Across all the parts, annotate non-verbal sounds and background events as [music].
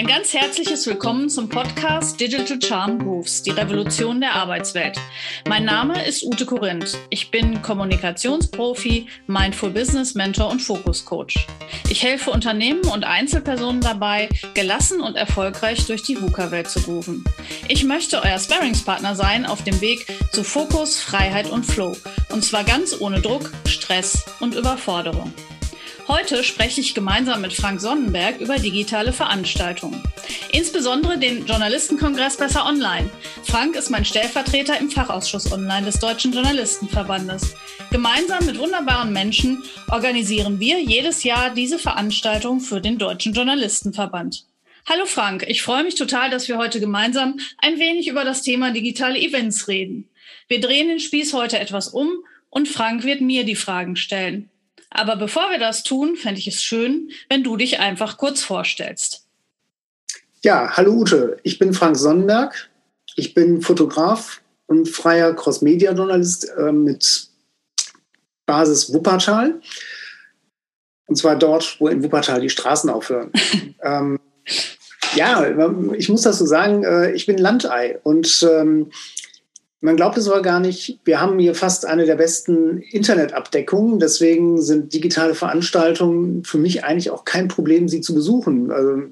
Ein ganz herzliches Willkommen zum Podcast Digital Charm Moves, die Revolution der Arbeitswelt. Mein Name ist Ute Korinth. Ich bin Kommunikationsprofi, Mindful Business Mentor und Focus Coach. Ich helfe Unternehmen und Einzelpersonen dabei, gelassen und erfolgreich durch die VUCA-Welt zu grooven. Ich möchte euer Sparringspartner sein auf dem Weg zu Fokus, Freiheit und Flow. Und zwar ganz ohne Druck, Stress und Überforderung. Heute spreche ich gemeinsam mit Frank Sonnenberg über digitale Veranstaltungen. Insbesondere den Journalistenkongress Besser Online. Frank ist mein Stellvertreter im Fachausschuss Online des Deutschen Journalistenverbandes. Gemeinsam mit wunderbaren Menschen organisieren wir jedes Jahr diese Veranstaltung für den Deutschen Journalistenverband. Hallo Frank, ich freue mich total, dass wir heute gemeinsam ein wenig über das Thema digitale Events reden. Wir drehen den Spieß heute etwas um und Frank wird mir die Fragen stellen. Aber bevor wir das tun, fände ich es schön, wenn du dich einfach kurz vorstellst. Ja, hallo Ute, ich bin Frank Sonnenberg. Ich bin Fotograf und freier Cross-Media-Journalist äh, mit Basis Wuppertal. Und zwar dort, wo in Wuppertal die Straßen aufhören. [laughs] ähm, ja, ich muss das so sagen, äh, ich bin Landei und ähm, man glaubt es aber gar nicht. Wir haben hier fast eine der besten Internetabdeckungen. Deswegen sind digitale Veranstaltungen für mich eigentlich auch kein Problem, sie zu besuchen. Also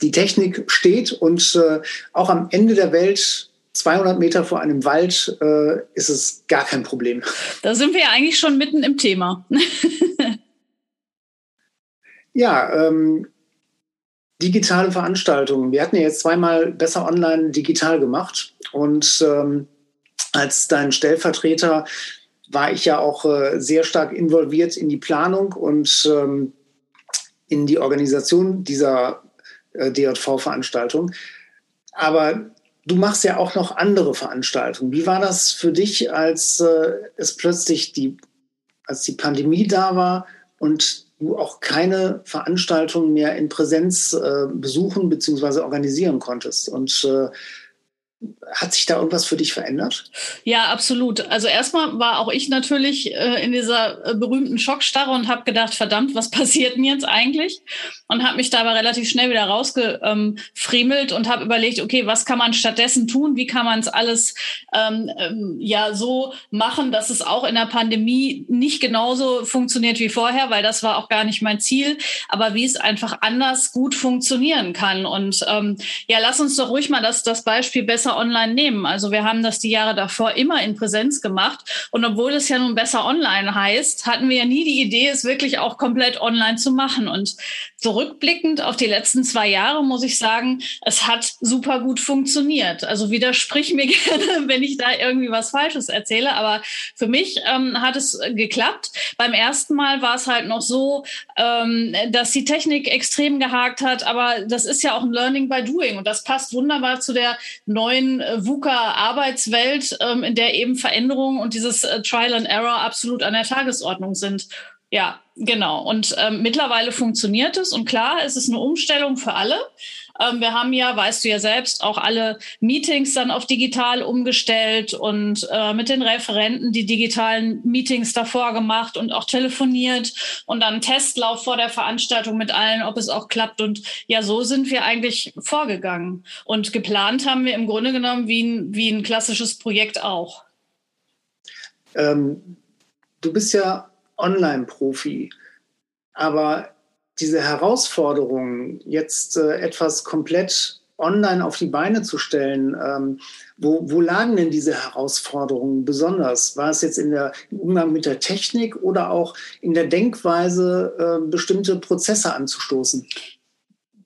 die Technik steht und äh, auch am Ende der Welt 200 Meter vor einem Wald äh, ist es gar kein Problem. Da sind wir ja eigentlich schon mitten im Thema. [laughs] ja, ähm, digitale Veranstaltungen. Wir hatten ja jetzt zweimal besser online digital gemacht und ähm, als dein Stellvertreter war ich ja auch äh, sehr stark involviert in die Planung und ähm, in die Organisation dieser äh, DJV-Veranstaltung. Aber du machst ja auch noch andere Veranstaltungen. Wie war das für dich, als äh, es plötzlich die, als die Pandemie da war und du auch keine Veranstaltungen mehr in Präsenz äh, besuchen bzw. organisieren konntest. Und äh, hat sich da irgendwas für dich verändert? Ja, absolut. Also erstmal war auch ich natürlich äh, in dieser äh, berühmten Schockstarre und habe gedacht, verdammt, was [laughs] passiert denn jetzt eigentlich? Und habe mich da aber relativ schnell wieder rausgefriemelt und habe überlegt, okay, was kann man stattdessen tun? Wie kann man es alles ähm, ähm, ja so machen, dass es auch in der Pandemie nicht genauso funktioniert wie vorher, weil das war auch gar nicht mein Ziel, aber wie es einfach anders gut funktionieren kann. Und ähm, ja, lass uns doch ruhig mal das, das Beispiel besser besser online nehmen. Also wir haben das die Jahre davor immer in Präsenz gemacht. Und obwohl es ja nun besser online heißt, hatten wir ja nie die Idee, es wirklich auch komplett online zu machen. Und zurückblickend auf die letzten zwei Jahre muss ich sagen, es hat super gut funktioniert. Also widersprich mir [laughs] gerne, wenn ich da irgendwie was Falsches erzähle. Aber für mich ähm, hat es geklappt. Beim ersten Mal war es halt noch so, ähm, dass die Technik extrem gehakt hat. Aber das ist ja auch ein Learning by Doing. Und das passt wunderbar zu der neuen neuen äh, VUCA-Arbeitswelt, ähm, in der eben Veränderungen und dieses äh, Trial and Error absolut an der Tagesordnung sind. Ja, genau. Und ähm, mittlerweile funktioniert es. Und klar, es ist eine Umstellung für alle. Ähm, wir haben ja, weißt du ja selbst, auch alle Meetings dann auf digital umgestellt und äh, mit den Referenten die digitalen Meetings davor gemacht und auch telefoniert und dann Testlauf vor der Veranstaltung mit allen, ob es auch klappt. Und ja, so sind wir eigentlich vorgegangen. Und geplant haben wir im Grunde genommen wie ein, wie ein klassisches Projekt auch. Ähm, du bist ja Online-Profi, aber diese Herausforderung, jetzt äh, etwas komplett online auf die Beine zu stellen, ähm, wo, wo lagen denn diese Herausforderungen besonders? War es jetzt in der, im Umgang mit der Technik oder auch in der Denkweise, äh, bestimmte Prozesse anzustoßen?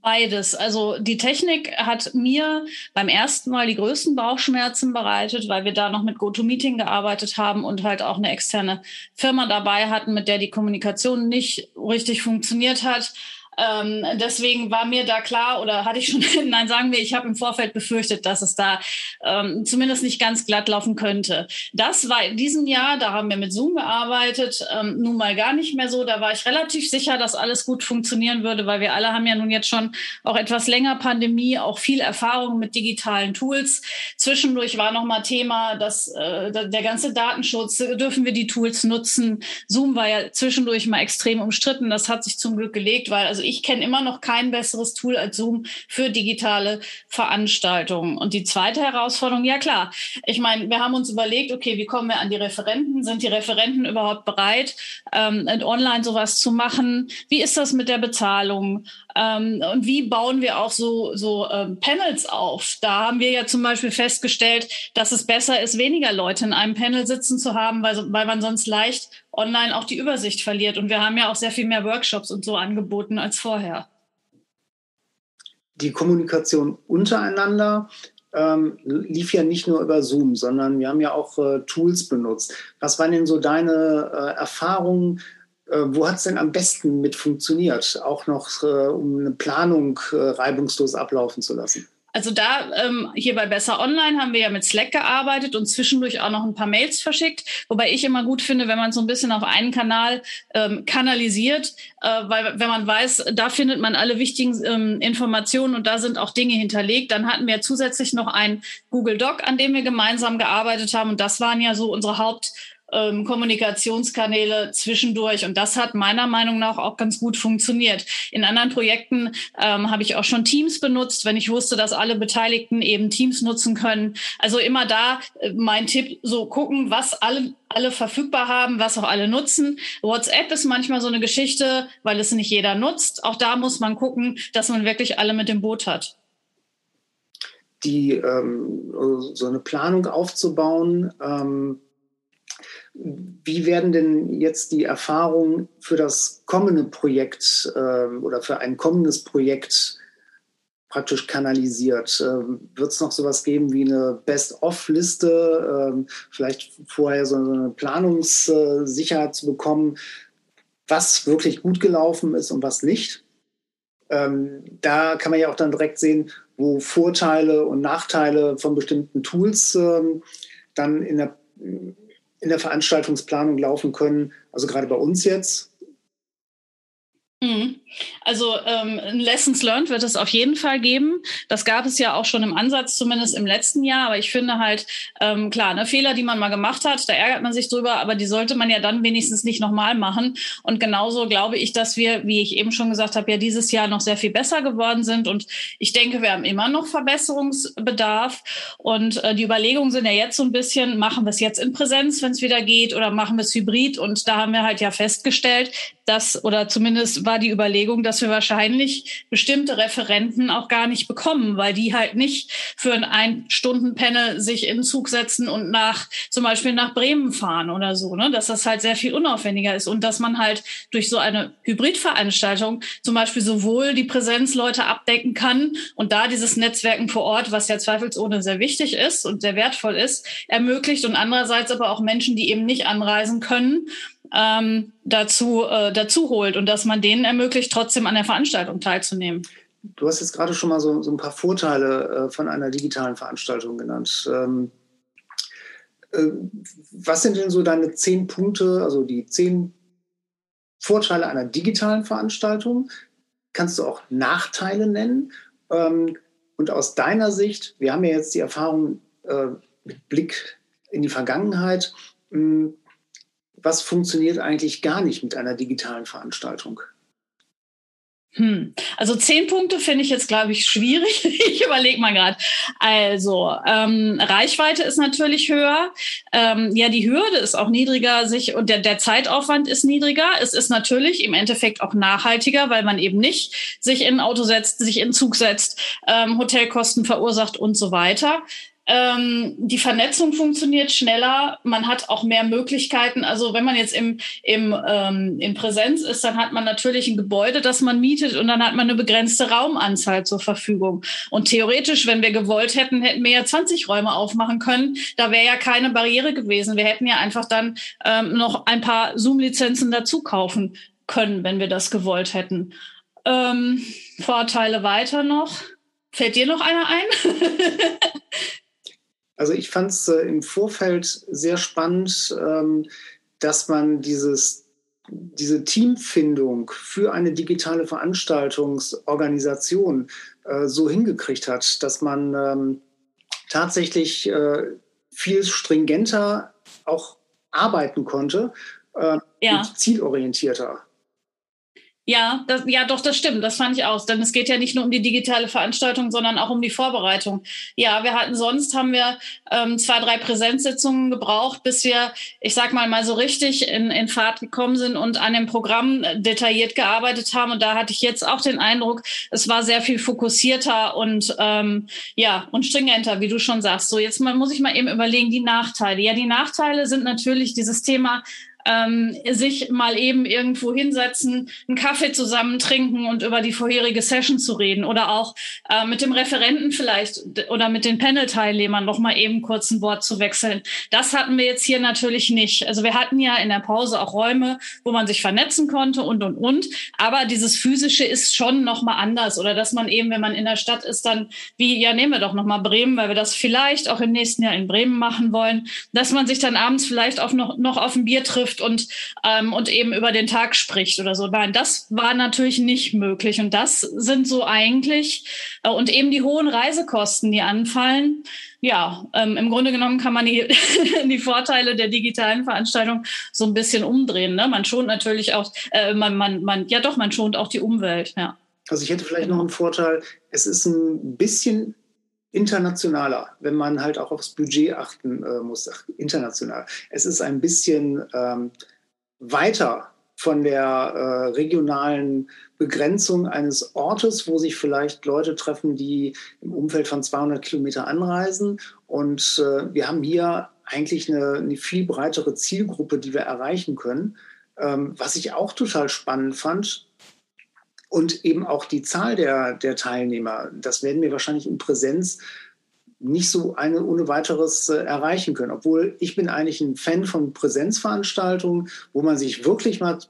Beides. Also die Technik hat mir beim ersten Mal die größten Bauchschmerzen bereitet, weil wir da noch mit GoToMeeting gearbeitet haben und halt auch eine externe Firma dabei hatten, mit der die Kommunikation nicht richtig funktioniert hat. Ähm, deswegen war mir da klar oder hatte ich schon, [laughs] nein, sagen wir, ich habe im Vorfeld befürchtet, dass es da ähm, zumindest nicht ganz glatt laufen könnte. Das war in diesem Jahr, da haben wir mit Zoom gearbeitet, ähm, nun mal gar nicht mehr so. Da war ich relativ sicher, dass alles gut funktionieren würde, weil wir alle haben ja nun jetzt schon auch etwas länger Pandemie, auch viel Erfahrung mit digitalen Tools. Zwischendurch war noch mal Thema, dass äh, der ganze Datenschutz, dürfen wir die Tools nutzen? Zoom war ja zwischendurch mal extrem umstritten. Das hat sich zum Glück gelegt, weil also ich kenne immer noch kein besseres Tool als Zoom für digitale Veranstaltungen. Und die zweite Herausforderung, ja klar, ich meine, wir haben uns überlegt, okay, wie kommen wir an die Referenten? Sind die Referenten überhaupt bereit, ähm, online sowas zu machen? Wie ist das mit der Bezahlung? Ähm, und wie bauen wir auch so, so ähm, Panels auf? Da haben wir ja zum Beispiel festgestellt, dass es besser ist, weniger Leute in einem Panel sitzen zu haben, weil, weil man sonst leicht online auch die Übersicht verliert. Und wir haben ja auch sehr viel mehr Workshops und so angeboten als vorher. Die Kommunikation untereinander ähm, lief ja nicht nur über Zoom, sondern wir haben ja auch äh, Tools benutzt. Was waren denn so deine äh, Erfahrungen? Äh, wo hat es denn am besten mit funktioniert, auch noch äh, um eine Planung äh, reibungslos ablaufen zu lassen? Also da ähm, hier bei Besser Online haben wir ja mit Slack gearbeitet und zwischendurch auch noch ein paar Mails verschickt, wobei ich immer gut finde, wenn man so ein bisschen auf einen Kanal ähm, kanalisiert, äh, weil wenn man weiß, da findet man alle wichtigen ähm, Informationen und da sind auch Dinge hinterlegt. Dann hatten wir zusätzlich noch ein Google Doc, an dem wir gemeinsam gearbeitet haben und das waren ja so unsere Haupt ähm, Kommunikationskanäle zwischendurch. Und das hat meiner Meinung nach auch ganz gut funktioniert. In anderen Projekten ähm, habe ich auch schon Teams benutzt, wenn ich wusste, dass alle Beteiligten eben Teams nutzen können. Also immer da äh, mein Tipp, so gucken, was alle alle verfügbar haben, was auch alle nutzen. WhatsApp ist manchmal so eine Geschichte, weil es nicht jeder nutzt. Auch da muss man gucken, dass man wirklich alle mit dem Boot hat. Die ähm, so eine Planung aufzubauen, ähm, wie werden denn jetzt die Erfahrungen für das kommende Projekt äh, oder für ein kommendes Projekt praktisch kanalisiert? Ähm, Wird es noch sowas geben wie eine Best-of-Liste, ähm, vielleicht vorher so eine Planungssicherheit zu bekommen, was wirklich gut gelaufen ist und was nicht? Ähm, da kann man ja auch dann direkt sehen, wo Vorteile und Nachteile von bestimmten Tools ähm, dann in der in der Veranstaltungsplanung laufen können. Also gerade bei uns jetzt. Also ähm, Lessons learned wird es auf jeden Fall geben. Das gab es ja auch schon im Ansatz, zumindest im letzten Jahr. Aber ich finde halt, ähm, klar, ne, Fehler, die man mal gemacht hat, da ärgert man sich drüber, aber die sollte man ja dann wenigstens nicht nochmal machen. Und genauso glaube ich, dass wir, wie ich eben schon gesagt habe, ja dieses Jahr noch sehr viel besser geworden sind. Und ich denke, wir haben immer noch Verbesserungsbedarf. Und äh, die Überlegungen sind ja jetzt so ein bisschen, machen wir es jetzt in Präsenz, wenn es wieder geht, oder machen wir es hybrid? Und da haben wir halt ja festgestellt, dass, oder zumindest war die Überlegung, dass wir wahrscheinlich bestimmte Referenten auch gar nicht bekommen, weil die halt nicht für ein Ein-Stunden-Panel sich in den Zug setzen und nach, zum Beispiel nach Bremen fahren oder so, ne? dass das halt sehr viel unaufwendiger ist und dass man halt durch so eine Hybridveranstaltung zum Beispiel sowohl die Präsenzleute abdecken kann und da dieses Netzwerken vor Ort, was ja zweifelsohne sehr wichtig ist und sehr wertvoll ist, ermöglicht und andererseits aber auch Menschen, die eben nicht anreisen können, ähm, dazu, äh, dazu holt und dass man denen ermöglicht, trotzdem an der Veranstaltung teilzunehmen. Du hast jetzt gerade schon mal so, so ein paar Vorteile äh, von einer digitalen Veranstaltung genannt. Ähm, äh, was sind denn so deine zehn Punkte, also die zehn Vorteile einer digitalen Veranstaltung? Kannst du auch Nachteile nennen? Ähm, und aus deiner Sicht, wir haben ja jetzt die Erfahrung äh, mit Blick in die Vergangenheit, mh, was funktioniert eigentlich gar nicht mit einer digitalen Veranstaltung? Hm. Also zehn Punkte finde ich jetzt, glaube ich, schwierig. [laughs] ich überlege mal gerade. Also ähm, Reichweite ist natürlich höher. Ähm, ja, die Hürde ist auch niedriger, sich und der, der Zeitaufwand ist niedriger. Es ist natürlich im Endeffekt auch nachhaltiger, weil man eben nicht sich in ein Auto setzt, sich in Zug setzt, ähm, Hotelkosten verursacht und so weiter. Ähm, die Vernetzung funktioniert schneller, man hat auch mehr Möglichkeiten. Also wenn man jetzt im, im, ähm, in Präsenz ist, dann hat man natürlich ein Gebäude, das man mietet und dann hat man eine begrenzte Raumanzahl zur Verfügung. Und theoretisch, wenn wir gewollt hätten, hätten wir ja 20 Räume aufmachen können. Da wäre ja keine Barriere gewesen. Wir hätten ja einfach dann ähm, noch ein paar Zoom-Lizenzen dazu kaufen können, wenn wir das gewollt hätten. Ähm, Vorteile weiter noch. Fällt dir noch einer ein? [laughs] Also ich fand es äh, im Vorfeld sehr spannend, ähm, dass man dieses, diese Teamfindung für eine digitale Veranstaltungsorganisation äh, so hingekriegt hat, dass man ähm, tatsächlich äh, viel stringenter auch arbeiten konnte äh, ja. und zielorientierter. Ja, das, ja, doch, das stimmt. Das fand ich auch. Denn es geht ja nicht nur um die digitale Veranstaltung, sondern auch um die Vorbereitung. Ja, wir hatten sonst haben wir ähm, zwei, drei Präsenzsitzungen gebraucht, bis wir, ich sag mal, mal so richtig in, in Fahrt gekommen sind und an dem Programm detailliert gearbeitet haben. Und da hatte ich jetzt auch den Eindruck, es war sehr viel fokussierter und ähm, ja und stringenter, wie du schon sagst. So jetzt mal muss ich mal eben überlegen die Nachteile. Ja, die Nachteile sind natürlich dieses Thema ähm, sich mal eben irgendwo hinsetzen, einen Kaffee zusammen trinken und über die vorherige Session zu reden oder auch äh, mit dem Referenten vielleicht oder mit den Panel-Teilnehmern noch mal eben kurz ein Wort zu wechseln. Das hatten wir jetzt hier natürlich nicht. Also wir hatten ja in der Pause auch Räume, wo man sich vernetzen konnte und und und. Aber dieses physische ist schon noch mal anders oder dass man eben, wenn man in der Stadt ist, dann wie ja nehmen wir doch noch mal Bremen, weil wir das vielleicht auch im nächsten Jahr in Bremen machen wollen, dass man sich dann abends vielleicht auch noch noch auf ein Bier trifft trifft und, ähm, und eben über den Tag spricht oder so. Nein, das war natürlich nicht möglich. Und das sind so eigentlich, äh, und eben die hohen Reisekosten, die anfallen. Ja, ähm, im Grunde genommen kann man die, [laughs] die Vorteile der digitalen Veranstaltung so ein bisschen umdrehen. Ne? Man schont natürlich auch, äh, man, man, man, ja doch, man schont auch die Umwelt, ja. Also ich hätte vielleicht noch einen Vorteil, es ist ein bisschen internationaler, wenn man halt auch aufs Budget achten äh, muss, Ach, international. Es ist ein bisschen ähm, weiter von der äh, regionalen Begrenzung eines Ortes, wo sich vielleicht Leute treffen, die im Umfeld von 200 Kilometer anreisen. Und äh, wir haben hier eigentlich eine, eine, viel breitere Zielgruppe, die wir erreichen können. Ähm, was ich auch total spannend fand, und eben auch die Zahl der, der Teilnehmer. Das werden wir wahrscheinlich in Präsenz nicht so eine ohne weiteres äh, erreichen können. Obwohl ich bin eigentlich ein Fan von Präsenzveranstaltungen, wo man sich wirklich mal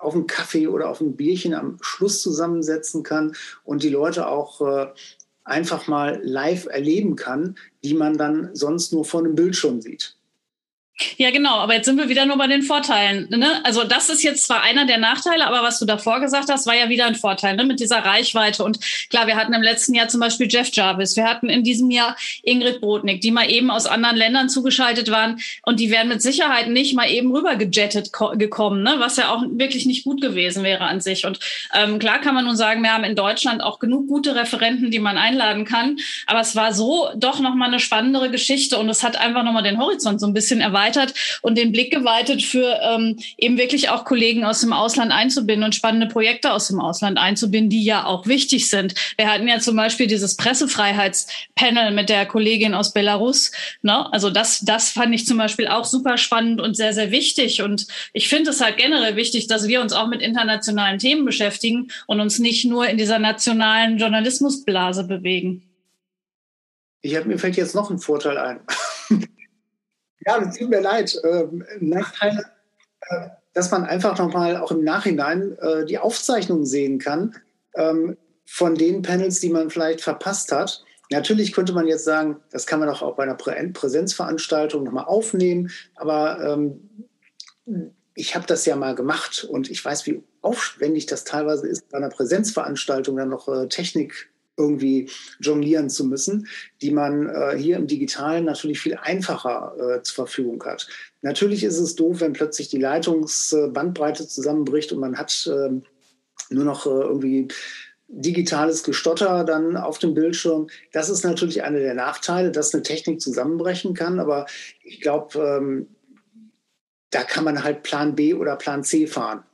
auf einen Kaffee oder auf ein Bierchen am Schluss zusammensetzen kann und die Leute auch äh, einfach mal live erleben kann, die man dann sonst nur vor einem Bildschirm sieht. Ja, genau. Aber jetzt sind wir wieder nur bei den Vorteilen. Ne? Also das ist jetzt zwar einer der Nachteile, aber was du davor gesagt hast, war ja wieder ein Vorteil ne? mit dieser Reichweite. Und klar, wir hatten im letzten Jahr zum Beispiel Jeff Jarvis. Wir hatten in diesem Jahr Ingrid Brodnik, die mal eben aus anderen Ländern zugeschaltet waren. Und die wären mit Sicherheit nicht mal eben rüber gejettet gekommen, ne? was ja auch wirklich nicht gut gewesen wäre an sich. Und ähm, klar kann man nun sagen, wir haben in Deutschland auch genug gute Referenten, die man einladen kann. Aber es war so doch nochmal eine spannendere Geschichte und es hat einfach nochmal den Horizont so ein bisschen erweitert erweitert und den Blick geweitet für ähm, eben wirklich auch Kollegen aus dem Ausland einzubinden und spannende Projekte aus dem Ausland einzubinden, die ja auch wichtig sind. Wir hatten ja zum Beispiel dieses Pressefreiheitspanel mit der Kollegin aus Belarus. Ne? Also das, das fand ich zum Beispiel auch super spannend und sehr, sehr wichtig. Und ich finde es halt generell wichtig, dass wir uns auch mit internationalen Themen beschäftigen und uns nicht nur in dieser nationalen Journalismusblase bewegen. Ich habe mir fällt jetzt noch ein Vorteil ein. Ja, es tut mir leid. Ähm, äh, dass man einfach nochmal auch im Nachhinein äh, die Aufzeichnungen sehen kann ähm, von den Panels, die man vielleicht verpasst hat. Natürlich könnte man jetzt sagen, das kann man doch auch bei einer Prä Präsenzveranstaltung nochmal aufnehmen, aber ähm, ich habe das ja mal gemacht und ich weiß, wie aufwendig das teilweise ist, bei einer Präsenzveranstaltung dann noch äh, Technik irgendwie jonglieren zu müssen, die man äh, hier im Digitalen natürlich viel einfacher äh, zur Verfügung hat. Natürlich ist es doof, wenn plötzlich die Leitungsbandbreite zusammenbricht und man hat äh, nur noch äh, irgendwie digitales Gestotter dann auf dem Bildschirm. Das ist natürlich einer der Nachteile, dass eine Technik zusammenbrechen kann. Aber ich glaube, ähm, da kann man halt Plan B oder Plan C fahren.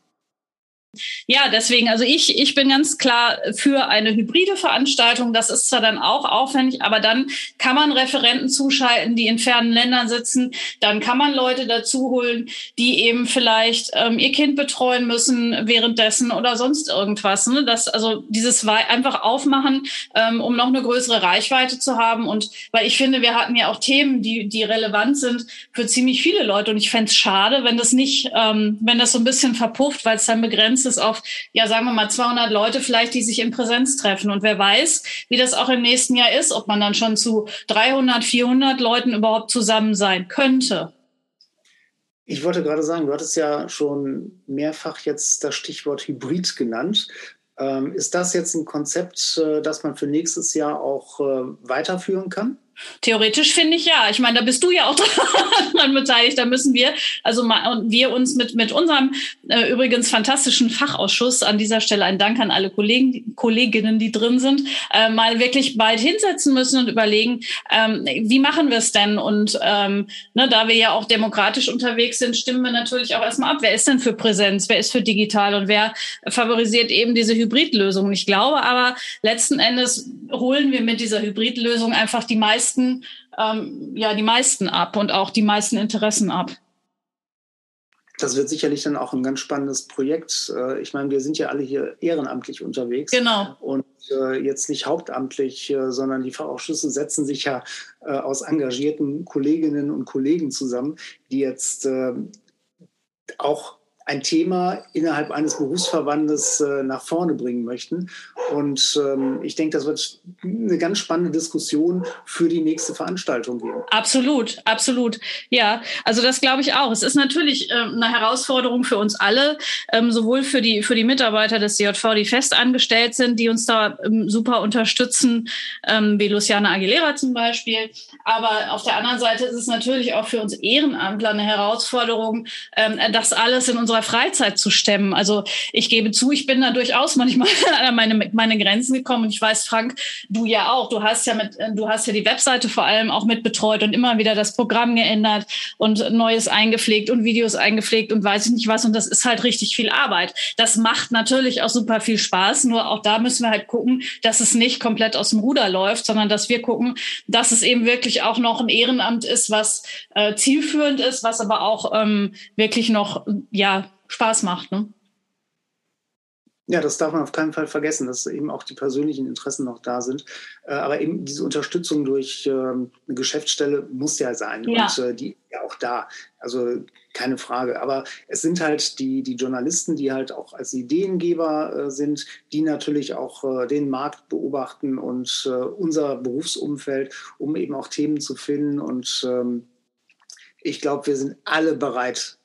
Ja, deswegen, also ich, ich bin ganz klar für eine hybride Veranstaltung. Das ist zwar dann auch aufwendig, aber dann kann man Referenten zuschalten, die in fernen Ländern sitzen. Dann kann man Leute dazu holen, die eben vielleicht ähm, ihr Kind betreuen müssen währenddessen oder sonst irgendwas. Ne? Das, also dieses einfach aufmachen, ähm, um noch eine größere Reichweite zu haben. Und weil ich finde, wir hatten ja auch Themen, die, die relevant sind für ziemlich viele Leute. Und ich fände es schade, wenn das nicht, ähm, wenn das so ein bisschen verpufft, weil es dann begrenzt ist auf, ja, sagen wir mal 200 Leute vielleicht, die sich in Präsenz treffen. Und wer weiß, wie das auch im nächsten Jahr ist, ob man dann schon zu 300, 400 Leuten überhaupt zusammen sein könnte. Ich wollte gerade sagen, du hattest ja schon mehrfach jetzt das Stichwort Hybrid genannt. Ähm, ist das jetzt ein Konzept, äh, das man für nächstes Jahr auch äh, weiterführen kann? Theoretisch finde ich ja. Ich meine, da bist du ja auch [laughs] dran beteiligt. Da müssen wir, also wir uns mit, mit unserem äh, übrigens fantastischen Fachausschuss, an dieser Stelle ein Dank an alle Kollegen, Kolleginnen, die drin sind, äh, mal wirklich bald hinsetzen müssen und überlegen, ähm, wie machen wir es denn? Und ähm, ne, da wir ja auch demokratisch unterwegs sind, stimmen wir natürlich auch erstmal ab. Wer ist denn für Präsenz? Wer ist für digital? Und wer favorisiert eben diese Hybridlösung? Ich glaube aber, letzten Endes holen wir mit dieser Hybridlösung einfach die meisten meisten, ähm, ja, die meisten ab und auch die meisten Interessen ab. Das wird sicherlich dann auch ein ganz spannendes Projekt. Äh, ich meine, wir sind ja alle hier ehrenamtlich unterwegs. Genau. Und äh, jetzt nicht hauptamtlich, äh, sondern die Fachausschüsse setzen sich ja aus engagierten Kolleginnen und Kollegen zusammen, die jetzt auch ein Thema innerhalb eines Berufsverbandes äh, nach vorne bringen möchten. Und ähm, ich denke, das wird eine ganz spannende Diskussion für die nächste Veranstaltung geben. Absolut, absolut. Ja, also das glaube ich auch. Es ist natürlich ähm, eine Herausforderung für uns alle, ähm, sowohl für die, für die Mitarbeiter des DJV, die fest angestellt sind, die uns da super unterstützen, wie Luciana Aguilera zum Beispiel. Aber auf der anderen Seite ist es natürlich auch für uns Ehrenamtler eine Herausforderung, das alles in unserer unserer Freizeit zu stemmen. Also ich gebe zu, ich bin da durchaus manchmal [laughs] an meine, meine Grenzen gekommen. Und ich weiß, Frank, du ja auch. Du hast ja mit, du hast ja die Webseite vor allem auch mit betreut und immer wieder das Programm geändert und Neues eingepflegt und Videos eingepflegt und weiß ich nicht was. Und das ist halt richtig viel Arbeit. Das macht natürlich auch super viel Spaß. Nur auch da müssen wir halt gucken, dass es nicht komplett aus dem Ruder läuft, sondern dass wir gucken, dass es eben wirklich auch noch ein Ehrenamt ist, was äh, zielführend ist, was aber auch ähm, wirklich noch ja Spaß macht. Ne? Ja, das darf man auf keinen Fall vergessen, dass eben auch die persönlichen Interessen noch da sind. Äh, aber eben diese Unterstützung durch ähm, eine Geschäftsstelle muss ja sein. Ja. Und äh, die ist ja auch da. Also keine Frage. Aber es sind halt die, die Journalisten, die halt auch als Ideengeber äh, sind, die natürlich auch den Markt beobachten und unser Berufsumfeld, um eben auch Themen zu finden. Und ähm, ich glaube, wir sind alle bereit,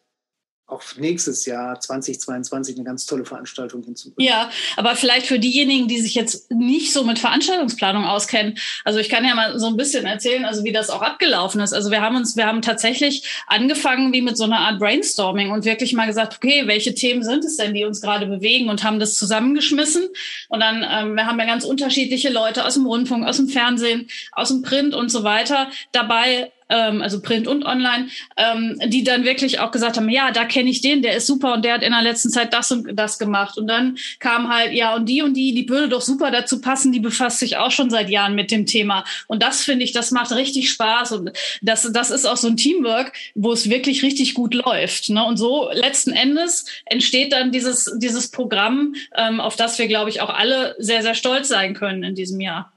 auch nächstes Jahr 2022 eine ganz tolle Veranstaltung hinzubringen. Ja, aber vielleicht für diejenigen, die sich jetzt nicht so mit Veranstaltungsplanung auskennen. Also ich kann ja mal so ein bisschen erzählen, also wie das auch abgelaufen ist. Also wir haben uns, wir haben tatsächlich angefangen wie mit so einer Art Brainstorming und wirklich mal gesagt, okay, welche Themen sind es denn, die uns gerade bewegen und haben das zusammengeschmissen. Und dann, ähm, wir haben ja ganz unterschiedliche Leute aus dem Rundfunk, aus dem Fernsehen, aus dem Print und so weiter dabei ähm, also Print und Online, ähm, die dann wirklich auch gesagt haben, ja, da kenne ich den, der ist super und der hat in der letzten Zeit das und das gemacht. Und dann kam halt, ja, und die und die, die würde doch super dazu passen, die befasst sich auch schon seit Jahren mit dem Thema. Und das finde ich, das macht richtig Spaß. Und das, das ist auch so ein Teamwork, wo es wirklich richtig gut läuft. Ne? Und so letzten Endes entsteht dann dieses, dieses Programm, ähm, auf das wir, glaube ich, auch alle sehr, sehr stolz sein können in diesem Jahr.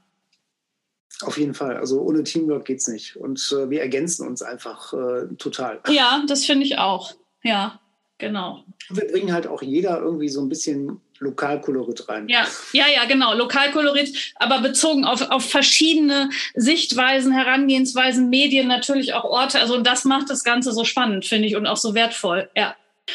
Auf jeden Fall. Also ohne Teamwork geht es nicht. Und äh, wir ergänzen uns einfach äh, total. Ja, das finde ich auch. Ja, genau. Wir bringen halt auch jeder irgendwie so ein bisschen Lokalkolorit rein. Ja, ja, ja, genau. Lokalkolorit, aber bezogen auf, auf verschiedene Sichtweisen, Herangehensweisen, Medien, natürlich auch Orte. Also das macht das Ganze so spannend, finde ich, und auch so wertvoll. Ja.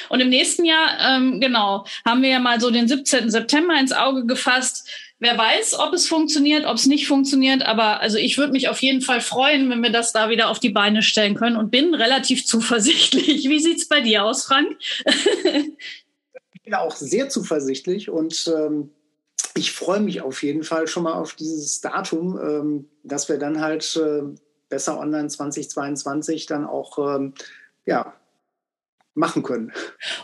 Und im nächsten Jahr, ähm, genau, haben wir ja mal so den 17. September ins Auge gefasst Wer weiß, ob es funktioniert, ob es nicht funktioniert, aber also ich würde mich auf jeden Fall freuen, wenn wir das da wieder auf die Beine stellen können und bin relativ [laughs] zuversichtlich. Wie sieht es bei dir aus, Frank? [laughs] ich bin auch sehr zuversichtlich und ähm, ich freue mich auf jeden Fall schon mal auf dieses Datum, ähm, dass wir dann halt äh, besser online 2022 dann auch ähm, ja, machen können.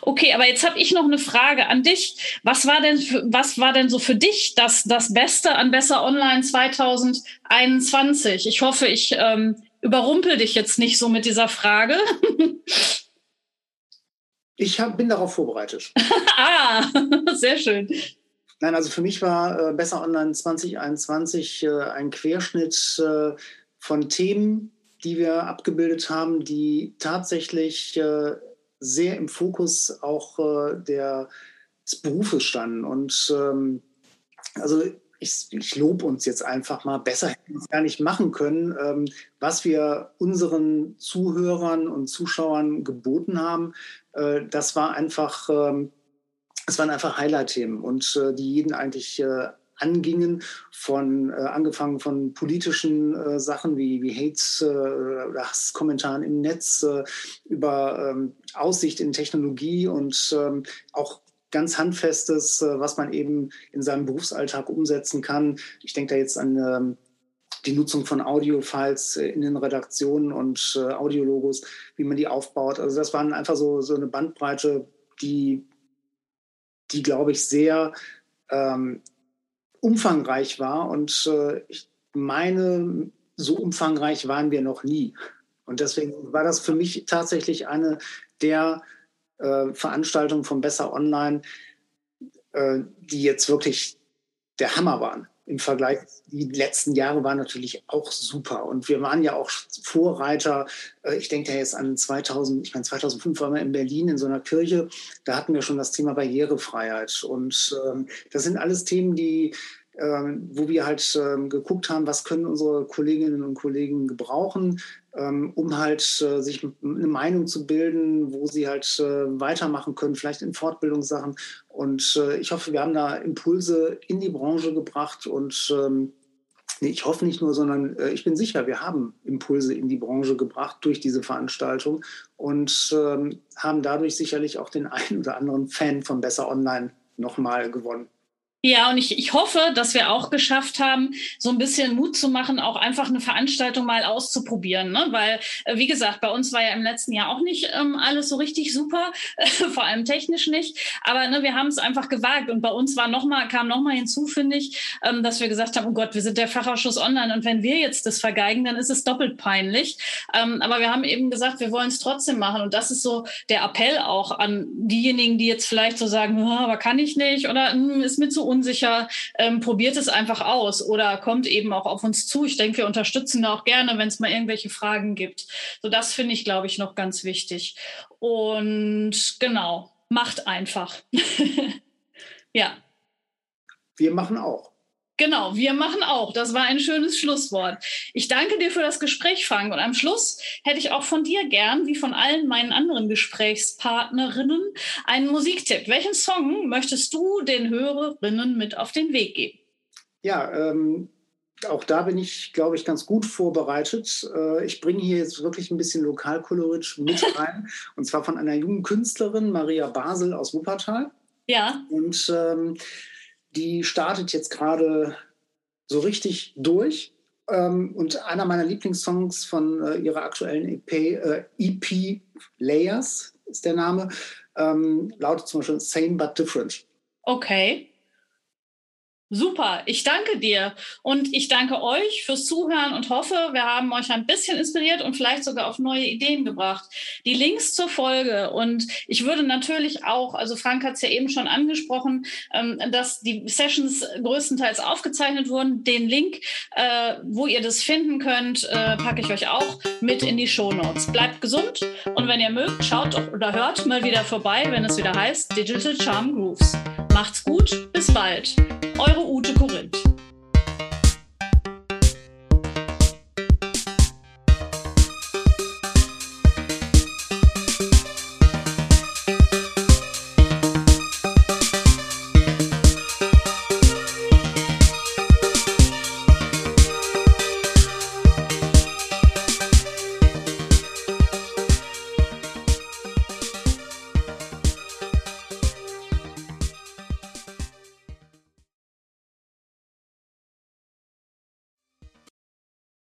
Okay, aber jetzt habe ich noch eine Frage an dich. Was war denn, für, was war denn so für dich das, das Beste an Besser Online 2021? Ich hoffe, ich ähm, überrumpel dich jetzt nicht so mit dieser Frage. [laughs] ich hab, bin darauf vorbereitet. [laughs] ah, [laughs] sehr schön. Nein, also für mich war äh, Besser Online 2021 äh, ein Querschnitt äh, von Themen, die wir abgebildet haben, die tatsächlich äh, sehr im Fokus auch äh, der, des Berufes standen. Und ähm, also ich, ich lobe uns jetzt einfach mal, besser hätten wir es gar nicht machen können, ähm, was wir unseren Zuhörern und Zuschauern geboten haben. Äh, das war einfach, ähm, waren einfach Highlight-Themen und äh, die jeden eigentlich äh, angingen, von äh, angefangen von politischen äh, Sachen wie, wie Hates äh, oder Hasskommentaren im Netz, äh, über ähm, Aussicht in Technologie und ähm, auch ganz Handfestes, äh, was man eben in seinem Berufsalltag umsetzen kann. Ich denke da jetzt an ähm, die Nutzung von Audiofiles äh, in den Redaktionen und äh, Audiologos, wie man die aufbaut. Also das waren einfach so, so eine Bandbreite, die, die glaube ich, sehr ähm, umfangreich war. Und äh, ich meine, so umfangreich waren wir noch nie. Und deswegen war das für mich tatsächlich eine der äh, Veranstaltungen von Besser Online, äh, die jetzt wirklich der Hammer waren im Vergleich, die letzten Jahre waren natürlich auch super. Und wir waren ja auch Vorreiter. Äh, ich denke ja jetzt an 2000, ich meine, 2005 waren wir in Berlin in so einer Kirche. Da hatten wir schon das Thema Barrierefreiheit. Und ähm, das sind alles Themen, die, ähm, wo wir halt ähm, geguckt haben, was können unsere Kolleginnen und Kollegen gebrauchen, um halt äh, sich eine Meinung zu bilden, wo sie halt äh, weitermachen können, vielleicht in Fortbildungssachen. Und äh, ich hoffe, wir haben da Impulse in die Branche gebracht und ähm, ich hoffe nicht nur, sondern ich bin sicher, wir haben Impulse in die Branche gebracht durch diese Veranstaltung und ähm, haben dadurch sicherlich auch den einen oder anderen Fan von Besser Online nochmal gewonnen. Ja, und ich, ich hoffe, dass wir auch geschafft haben, so ein bisschen Mut zu machen, auch einfach eine Veranstaltung mal auszuprobieren. Ne? Weil, äh, wie gesagt, bei uns war ja im letzten Jahr auch nicht ähm, alles so richtig super, [laughs] vor allem technisch nicht. Aber ne, wir haben es einfach gewagt. Und bei uns war noch mal, kam nochmal hinzu, finde ich, ähm, dass wir gesagt haben, oh Gott, wir sind der Fachausschuss online. Und wenn wir jetzt das vergeigen, dann ist es doppelt peinlich. Ähm, aber wir haben eben gesagt, wir wollen es trotzdem machen. Und das ist so der Appell auch an diejenigen, die jetzt vielleicht so sagen, aber kann ich nicht oder hm, ist mir zu unsicher, ähm, probiert es einfach aus oder kommt eben auch auf uns zu. Ich denke, wir unterstützen da auch gerne, wenn es mal irgendwelche Fragen gibt. So, das finde ich, glaube ich, noch ganz wichtig. Und genau, macht einfach. [laughs] ja. Wir machen auch. Genau, wir machen auch. Das war ein schönes Schlusswort. Ich danke dir für das Gespräch, Frank. Und am Schluss hätte ich auch von dir gern, wie von allen meinen anderen Gesprächspartnerinnen, einen Musiktipp. Welchen Song möchtest du den Hörerinnen mit auf den Weg geben? Ja, ähm, auch da bin ich, glaube ich, ganz gut vorbereitet. Äh, ich bringe hier jetzt wirklich ein bisschen Lokalkolorit mit [laughs] rein. und zwar von einer jungen Künstlerin, Maria Basel aus Wuppertal. Ja. Und ähm, die startet jetzt gerade so richtig durch. Ähm, und einer meiner Lieblingssongs von äh, ihrer aktuellen EP, äh, EP Layers ist der Name, ähm, lautet zum Beispiel Same but Different. Okay. Super, ich danke dir und ich danke euch fürs Zuhören und hoffe, wir haben euch ein bisschen inspiriert und vielleicht sogar auf neue Ideen gebracht. Die Links zur Folge und ich würde natürlich auch, also Frank hat es ja eben schon angesprochen, ähm, dass die Sessions größtenteils aufgezeichnet wurden. Den Link, äh, wo ihr das finden könnt, äh, packe ich euch auch mit in die Show Notes. Bleibt gesund und wenn ihr mögt, schaut oder hört mal wieder vorbei, wenn es wieder heißt Digital Charm Grooves. Macht's gut, bis bald. Eure Ute Korinth.